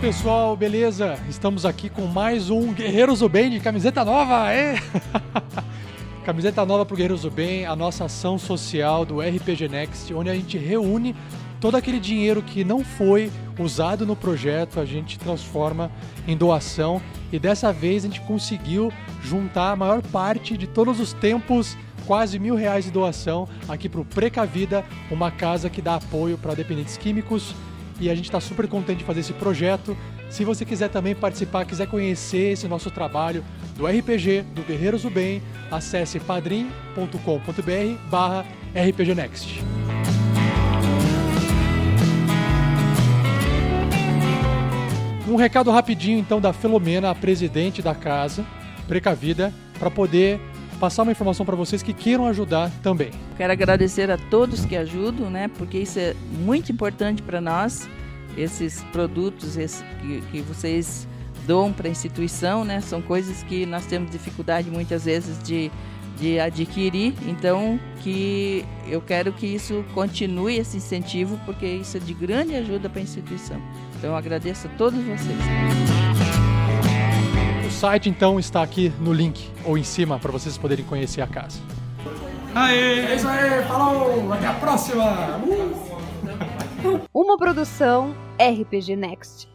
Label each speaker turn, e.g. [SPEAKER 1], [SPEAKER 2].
[SPEAKER 1] pessoal, beleza? Estamos aqui com mais um Guerreiros do Bem de camiseta nova, é? camiseta nova pro Guerreiros do Bem, a nossa ação social do RPG Next, onde a gente reúne todo aquele dinheiro que não foi usado no projeto, a gente transforma em doação e dessa vez a gente conseguiu juntar a maior parte de todos os tempos quase mil reais de doação aqui para o Precavida, uma casa que dá apoio para dependentes químicos e a gente está super contente de fazer esse projeto. Se você quiser também participar, quiser conhecer esse nosso trabalho do RPG, do Guerreiros do Bem, acesse padrim.com.br barra rpgnext. Um recado rapidinho então da Filomena, a presidente da casa, precavida, para poder passar uma informação para vocês que queiram ajudar também.
[SPEAKER 2] Quero agradecer a todos que ajudam, né? Porque isso é muito importante para nós, esses produtos esse, que, que vocês doam para a instituição, né? São coisas que nós temos dificuldade muitas vezes de, de adquirir, então que eu quero que isso continue esse incentivo, porque isso é de grande ajuda para a instituição. Então eu agradeço a todos vocês.
[SPEAKER 1] O site então está aqui no link ou em cima para vocês poderem conhecer a casa.
[SPEAKER 3] Aê! É isso aí, falou! Até a próxima! Uh!
[SPEAKER 4] Uma produção RPG Next.